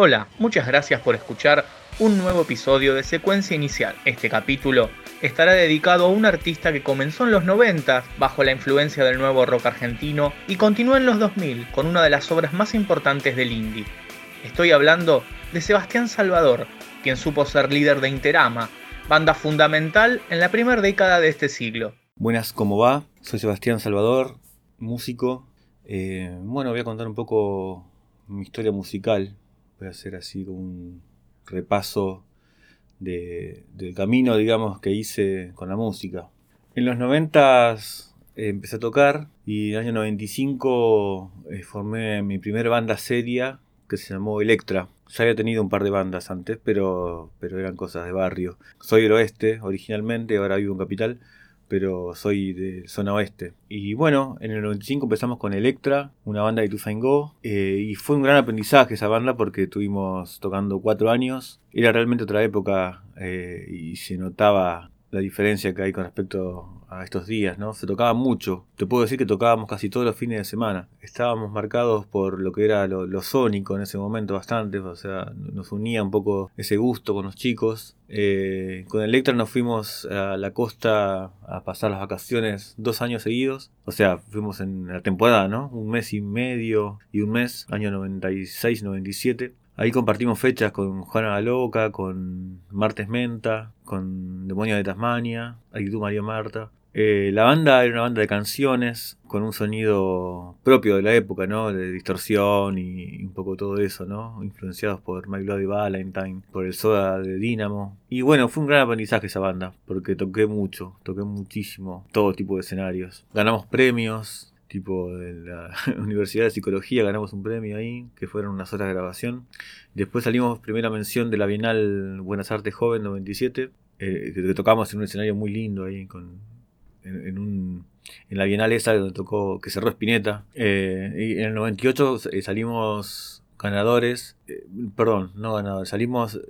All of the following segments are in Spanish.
Hola, muchas gracias por escuchar un nuevo episodio de Secuencia Inicial. Este capítulo estará dedicado a un artista que comenzó en los 90 bajo la influencia del nuevo rock argentino y continuó en los 2000 con una de las obras más importantes del indie. Estoy hablando de Sebastián Salvador, quien supo ser líder de Interama, banda fundamental en la primera década de este siglo. Buenas, ¿cómo va? Soy Sebastián Salvador, músico. Eh, bueno, voy a contar un poco mi historia musical. Voy a hacer así un repaso del camino, digamos, que hice con la música. En los 90 eh, empecé a tocar y en el año 95 eh, formé mi primera banda seria que se llamó Electra. Ya había tenido un par de bandas antes, pero, pero eran cosas de barrio. Soy del oeste originalmente, ahora vivo en Capital, pero soy de zona oeste. Y bueno, en el 95 empezamos con Electra, una banda de Tuzaingó, eh, y fue un gran aprendizaje esa banda porque estuvimos tocando cuatro años. Era realmente otra época eh, y se notaba la diferencia que hay con respecto a estos días, ¿no? Se tocaba mucho. Te puedo decir que tocábamos casi todos los fines de semana. Estábamos marcados por lo que era lo, sónico en ese momento bastante, o sea, nos unía un poco ese gusto con los chicos. Eh, con Electra nos fuimos a la costa a pasar las vacaciones dos años seguidos. O sea, fuimos en la temporada, ¿no? Un mes y medio y un mes, año 96-97. Ahí compartimos fechas con Juana la Loca, con Martes Menta, con Demonio de Tasmania, tú María Marta. Eh, la banda era una banda de canciones con un sonido propio de la época, ¿no? De distorsión y un poco todo eso, ¿no? Influenciados por My Bloody Valentine, por el Soda de Dynamo. Y bueno, fue un gran aprendizaje esa banda, porque toqué mucho, toqué muchísimo, todo tipo de escenarios. Ganamos premios, tipo de la Universidad de Psicología, ganamos un premio ahí, que fueron unas horas de grabación. Después salimos primera mención de la Bienal Buenas Artes Joven 97, eh, que tocamos en un escenario muy lindo ahí, con, en, un, en la Bienal esa donde tocó, que cerró Spinetta. Eh, y en el 98 eh, salimos ganadores, perdón, no ganadores, salimos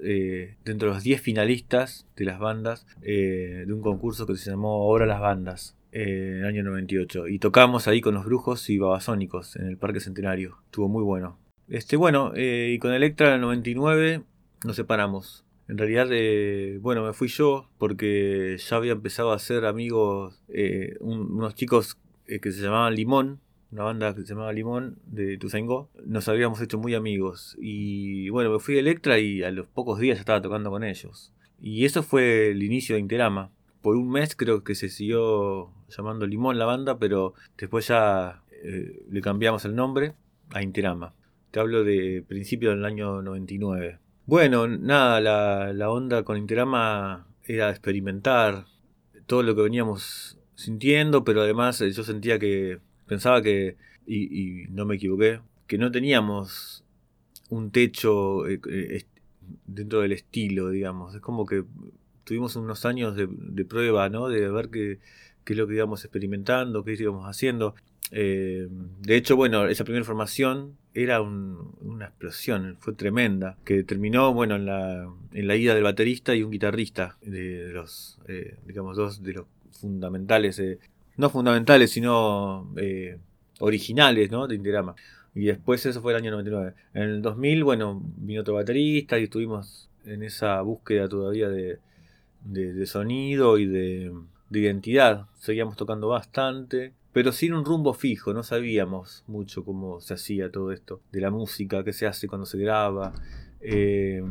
dentro de los 10 finalistas de las bandas de un concurso que se llamó Ahora las Bandas en el año 98. Y tocamos ahí con los brujos y babasónicos en el Parque Centenario. Estuvo muy bueno. Este, bueno, eh, y con Electra en el 99 nos separamos. En realidad, eh, bueno, me fui yo porque ya había empezado a hacer amigos, eh, unos chicos que se llamaban Limón, una banda que se llamaba Limón de Tuzaingó. Nos habíamos hecho muy amigos. Y bueno, me fui a Electra y a los pocos días ya estaba tocando con ellos. Y eso fue el inicio de Interama por un mes creo que se siguió llamando Limón la banda, pero después ya eh, le cambiamos el nombre a Interama. Te hablo de principio del año 99. Bueno, nada, la, onda con Interama era experimentar todo lo que veníamos sintiendo, pero además eh, yo sentía que, pensaba que, y, no me equivoqué, que no teníamos un techo eh, dentro del estilo, digamos. Es como que tuvimos unos años de, prueba, ¿no? De ver qué, qué, es lo que íbamos experimentando, qué íbamos haciendo. Eh, de hecho, bueno, esa primera formación era una explosión, fue tremenda, que terminó, bueno, en la, en la ida del baterista y un guitarrista, de, los, eh, digamos, dos de los fundamentales, eh, no fundamentales, sino originales, ¿no? De Interama. Y después eso fue el año 99. En el 2000, bueno, vino otro baterista y estuvimos en esa búsqueda todavía de, de, sonido y de, identidad. Seguíamos tocando bastante, pero sin un rumbo fijo, no sabíamos mucho cómo se hacía todo esto, de la música, qué se hace cuando se graba. Eh,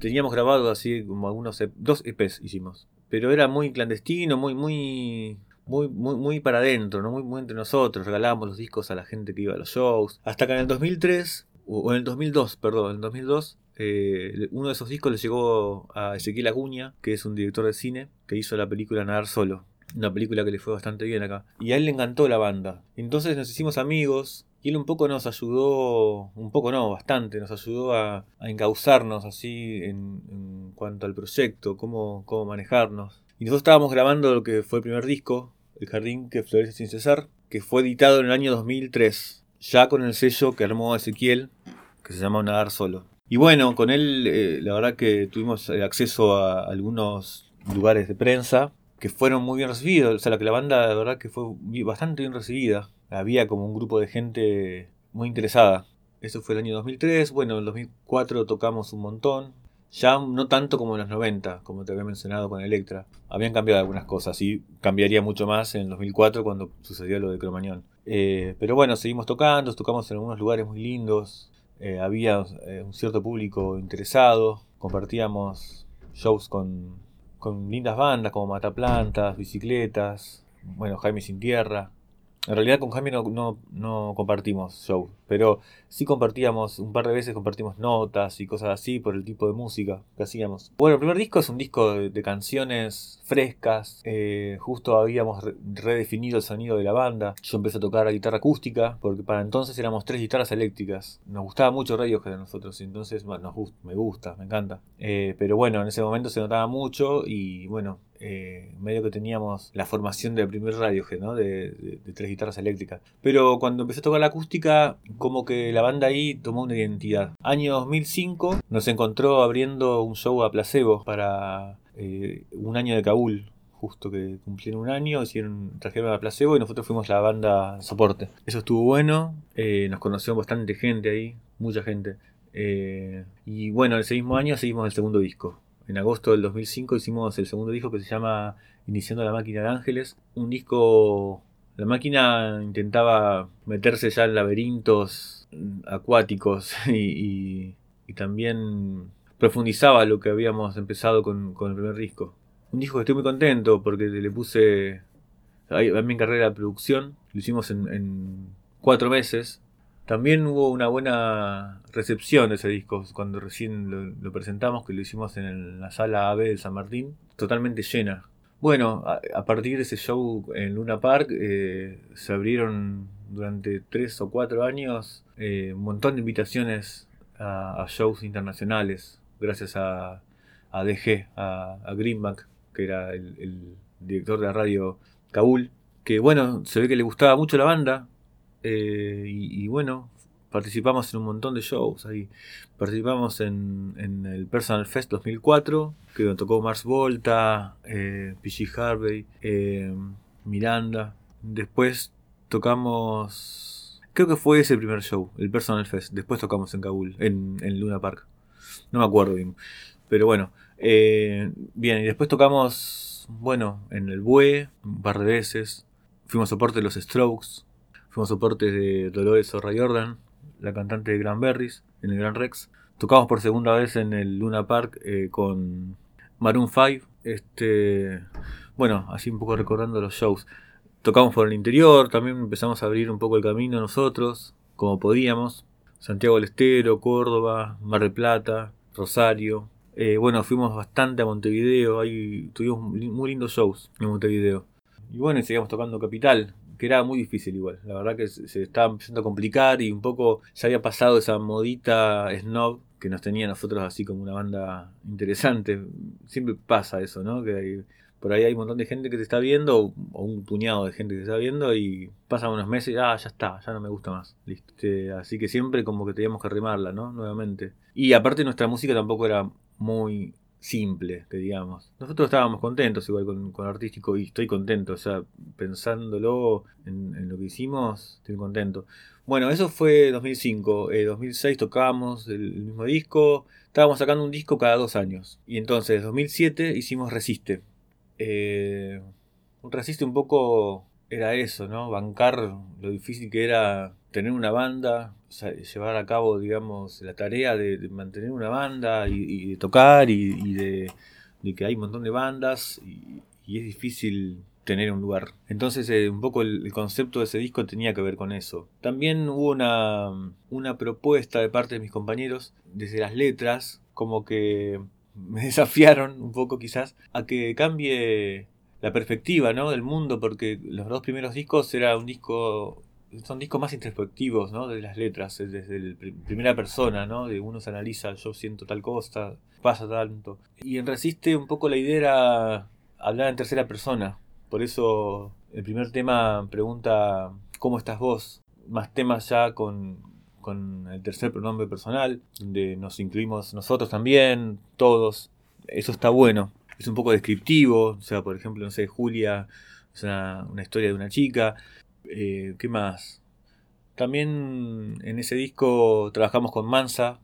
teníamos grabado así como algunos, e dos EPs hicimos, pero era muy clandestino, muy, muy, muy, muy, muy para adentro, ¿no? muy, muy entre nosotros, regalábamos los discos a la gente que iba a los shows, hasta que en el 2003, o en el 2002, perdón, en el 2002 eh, uno de esos discos le llegó a Ezequiel Acuña, que es un director de cine, que hizo la película Nadar Solo. Una película que le fue bastante bien acá. Y a él le encantó la banda. Entonces nos hicimos amigos. Y él un poco nos ayudó, un poco no, bastante, nos ayudó a, encauzarnos así en, cuanto al proyecto, cómo, cómo manejarnos. Y nosotros estábamos grabando lo que fue el primer disco, El Jardín que florece sin cesar, que fue editado en el año 2003, ya con el sello que armó Ezequiel, que se llama Nadar Solo. Y bueno, con él eh, la verdad que tuvimos eh, acceso a algunos lugares de prensa que fueron muy bien recibidos. O sea, la que la banda la verdad que fue bastante bien recibida. Había como un grupo de gente muy interesada Eso fue el año 2003. Bueno, en el 2004 tocamos un montón. Ya no tanto como en los 90, como te había mencionado con Electra. Habían cambiado algunas cosas y cambiaría mucho más en el 2004 cuando sucedió lo de Cromañón. Eh, pero bueno, seguimos tocando, tocamos en algunos lugares muy lindos. Eh, había eh, un cierto público interesado. Compartíamos shows con, con lindas bandas como Mataplantas, Bicicletas, bueno, Jaime Sin Tierra. En realidad con Jaime no, no, compartimos show, pero sí compartíamos, un par de veces compartimos notas y cosas así por el tipo de música que hacíamos. Bueno, el primer disco es un disco de, canciones frescas, eh, justo habíamos redefinido el sonido de la banda. Yo empecé a tocar la guitarra acústica, porque para entonces éramos tres guitarras eléctricas. Nos gustaba mucho Radiohead a nosotros, entonces nos me gusta, me encanta. Eh, pero bueno, en ese momento se notaba mucho y bueno, eh, medio que teníamos la formación del primer radio ¿no? De, tres guitarras eléctricas. Pero cuando empecé a tocar la acústica, como que la banda ahí tomó una identidad. Año 2005 nos encontró abriendo un show a placebo para eh, un año de Kabul. Justo que cumplieron un año, hicieron, trajeron a placebo y nosotros fuimos la banda soporte. Eso estuvo bueno, eh, nos conoció bastante gente ahí, mucha gente. y bueno, ese mismo año seguimos el segundo disco en agosto del 2005 hicimos el segundo disco que se llama Iniciando la máquina de ángeles. Un disco, la máquina intentaba meterse ya en laberintos acuáticos y, también profundizaba lo que habíamos empezado con, el primer disco. Un disco que estoy muy contento porque le puse, a mi carrera de producción, lo hicimos en, en cuatro meses también hubo una buena recepción de ese disco cuando recién lo, presentamos, que lo hicimos en la sala AB de San Martín, totalmente llena. Bueno, a, partir de ese show en Luna Park eh, se abrieron durante tres o cuatro años eh, un montón de invitaciones a, shows internacionales, gracias a, a DG, a, Greenback, que era el, director de la radio Kabul, que bueno, se ve que le gustaba mucho la banda, eh, y, bueno, participamos en un montón de shows ahí. Participamos en, el Personal Fest 2004, que tocó Mars Volta, eh, PG Harvey, eh, Miranda. Después tocamos. Creo que fue ese el primer show, el Personal Fest. Después tocamos en Kabul, en, Luna Park. No me acuerdo bien. Pero bueno. bien, y después tocamos, bueno, en el Bue, un par de veces. Fuimos soporte de los Strokes. Fuimos soportes de Dolores O'Ray Jordan, la cantante de Berries en el Gran Rex. Tocamos por segunda vez en el Luna Park eh, con Maroon 5. Este, bueno, así un poco recordando los shows. Tocamos por el interior, también empezamos a abrir un poco el camino nosotros, como podíamos. Santiago del Estero, Córdoba, Mar del Plata, Rosario. Eh, bueno, fuimos bastante a Montevideo, ahí tuvimos muy lindos shows en Montevideo. Y bueno, seguimos tocando Capital, que era muy difícil igual. La verdad que se, estaba empezando a complicar y un poco se había pasado esa modita snob que nos tenía a nosotros así como una banda interesante. Siempre pasa eso, ¿no? Que por ahí hay un montón de gente que te está viendo, o un puñado de gente que te está viendo, y pasan unos meses y ah, ya está, ya no me gusta más. Listo. Este, así que siempre como que teníamos que remarla, ¿no? Nuevamente. Y aparte nuestra música tampoco era muy simple, que digamos. Nosotros estábamos contentos igual con, artístico y estoy contento, o sea, pensándolo en, lo que hicimos, estoy contento. Bueno, eso fue 2005, eh, 2006 tocábamos el, mismo disco, estábamos sacando un disco cada dos años. Y entonces, 2007 hicimos Resiste. Eh, Resiste un poco era eso, ¿no? Bancar lo difícil que era tener una banda, llevar a cabo, digamos, la tarea de, mantener una banda y, de tocar y, de, que hay un montón de bandas y, es difícil tener un lugar. Entonces eh, un poco el, concepto de ese disco tenía que ver con eso. También hubo una, una propuesta de parte de mis compañeros desde las letras, como que me desafiaron un poco quizás a que cambie la perspectiva ¿no? del mundo, porque los dos primeros discos era un disco son discos más introspectivos, ¿no? De las letras, desde la primera persona, ¿no? De uno se analiza, yo siento tal cosa, pasa tanto. Y en Resiste un poco la idea era hablar en tercera persona. Por eso el primer tema pregunta ¿cómo estás vos? Más temas ya con, con el tercer pronombre personal, donde nos incluimos nosotros también, todos. Eso está bueno. Es un poco descriptivo, o sea, por ejemplo, no sé, Julia es una, una historia de una chica, eh, ¿Qué más? También en ese disco trabajamos con Mansa,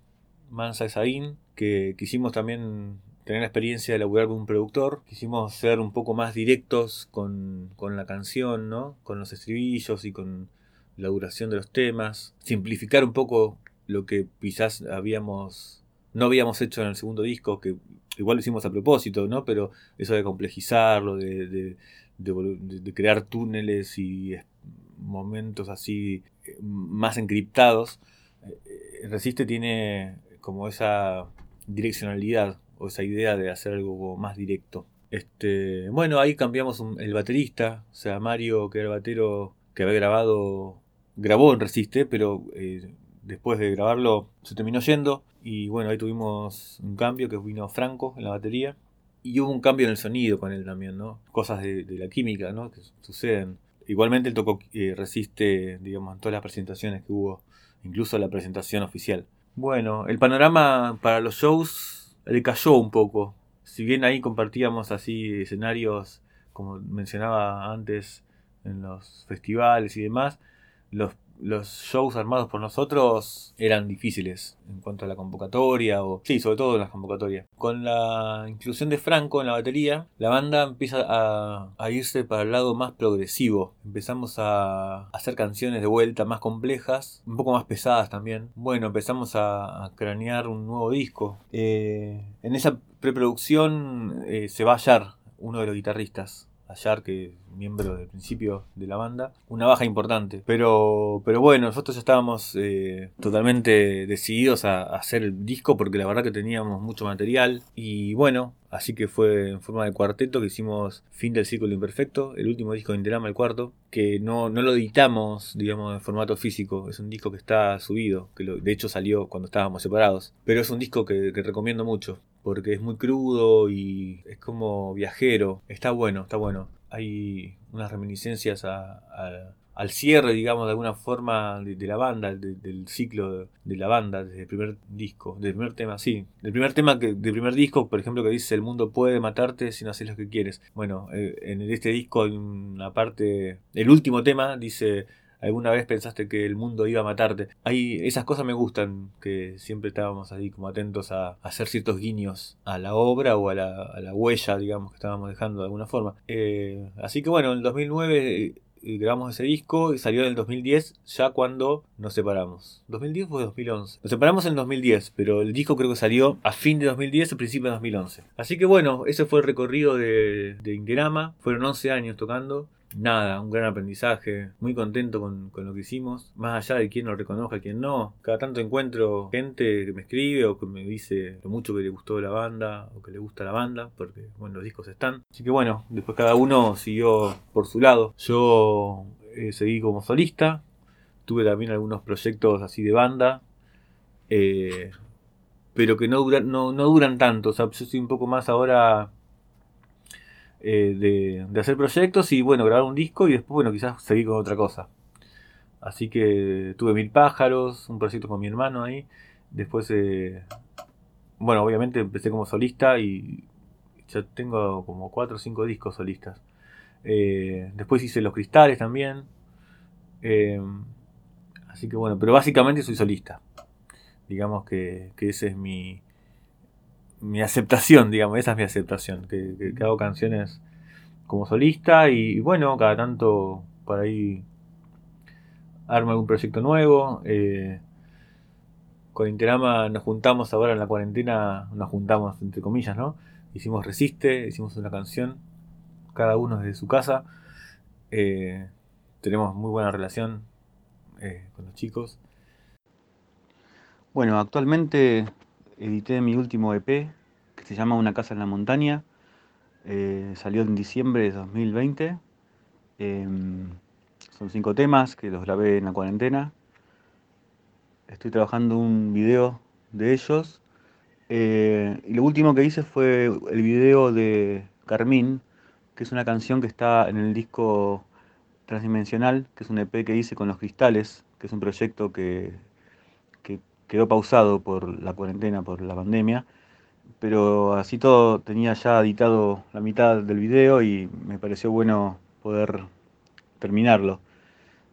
Mansa Esaín, que quisimos también tener la experiencia de laburar con un productor. Quisimos ser un poco más directos con, con la canción, ¿no? Con los estribillos y con la duración de los temas. Simplificar un poco lo que quizás habíamos no habíamos hecho en el segundo disco, que igual lo hicimos a propósito, ¿no? Pero eso de complejizarlo, de, de, crear túneles y momentos así eh, más encriptados, eh, Resiste tiene como esa direccionalidad o esa idea de hacer algo más directo. Este, bueno, ahí cambiamos el baterista, o sea, Mario, que era el batero que había grabado, grabó en Resiste, pero eh, después de grabarlo se terminó yendo. Y bueno, ahí tuvimos un cambio que vino Franco en la batería. Y hubo un cambio en el sonido con él también, ¿no? Cosas de, la química, ¿no? Que suceden. Igualmente él tocó eh, Resiste, digamos, en todas las presentaciones que hubo, incluso la presentación oficial. Bueno, el panorama para los shows le cayó un poco. Si bien ahí compartíamos así escenarios, como mencionaba antes, en los festivales y demás, los los shows armados por nosotros eran difíciles en cuanto a la convocatoria, o sí, sobre todo en las convocatorias. Con la inclusión de Franco en la batería, la banda empieza a, irse para el lado más progresivo. Empezamos a hacer canciones de vuelta más complejas, un poco más pesadas también. Bueno, empezamos a, cranear un nuevo disco. Eh, en esa preproducción eh, se va a hallar uno de los guitarristas Ayar, que miembro del principio de la banda, una baja importante. Pero, pero bueno, nosotros estábamos eh, totalmente decididos a, hacer el disco porque la verdad que teníamos mucho material. Y bueno, así que fue en forma de cuarteto que hicimos Fin del Círculo Imperfecto, el último disco de Interama, el cuarto, que no, no lo editamos, digamos, en formato físico. Es un disco que está subido, que de hecho salió cuando estábamos separados. Pero es un disco que recomiendo mucho porque es muy crudo y es como viajero. Está bueno, está bueno. Hay unas reminiscencias al cierre, digamos, de alguna forma de, la banda, del ciclo de, la banda, desde el primer disco, del primer tema, sí. Del primer tema que, del primer disco, por ejemplo, que dice el mundo puede matarte si no haces lo que quieres. Bueno, eh, en este disco hay una parte, el último tema dice alguna vez pensaste que el mundo iba a matarte. Ahí esas cosas me gustan, que siempre estábamos ahí como atentos a, hacer ciertos guiños a la obra o a la, huella, digamos, que estábamos dejando de alguna forma. Eh, así que bueno, en 2009 eh, grabamos ese disco y salió en el 2010, ya cuando nos separamos. ¿2010 o 2011? Nos separamos en 2010, pero el disco creo que salió a fin de 2010 o principio de 2011. Así que bueno, ese fue el recorrido de, de. Fueron 11 años tocando nada, un gran aprendizaje, muy contento con, lo que hicimos, más allá de quién lo reconozca, quién no. Cada tanto encuentro gente que me escribe o que me dice lo mucho que le gustó la banda o que le gusta la banda, porque bueno, los discos están. Así que bueno, después cada uno siguió por su lado. Yo eh, seguí como solista, tuve también algunos proyectos así de banda. Eh, pero que no, duran, no, no duran tanto, o sea, yo soy un poco más ahora eh, de, hacer proyectos y bueno, grabar un disco y después, bueno, quizás seguir con otra cosa. Así que tuve Mil Pájaros, un proyecto con mi hermano ahí. Después, eh, bueno, obviamente empecé como solista y ya tengo como 4 o 5 discos solistas. Eh, después hice Los Cristales también. así que bueno, pero básicamente soy solista. Digamos que ese es mi, mi aceptación, digamos, esa es mi aceptación, que, hago canciones como solista y, bueno, cada tanto por ahí armo algún proyecto nuevo. Eh, con Interama nos juntamos ahora en la cuarentena, nos juntamos entre comillas, ¿no? Hicimos Resiste, hicimos una canción, cada uno desde su casa. Eh, tenemos muy buena relación eh, con los chicos. Bueno, actualmente edité mi último EP, que se llama Una casa en la montaña. Eh, salió en diciembre de 2020. Em, son cinco temas que los grabé en la cuarentena. Estoy trabajando un video de ellos. Eh, y lo último que hice fue el video de Carmín, que es una canción que está en el disco Transdimensional, que es un EP que hice con los cristales, que es un proyecto que quedó pausado por la cuarentena, por la pandemia, pero así todo tenía ya editado la mitad del video y me pareció bueno poder terminarlo.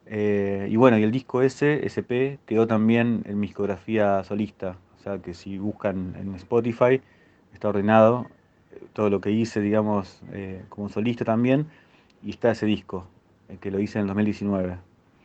Eh, y bueno, y el disco ese, SP, quedó también en mi discografía solista. O sea que si buscan en Spotify, está ordenado eh, todo lo que hice, digamos, como solista también. Y está ese disco, que lo hice en el 2019.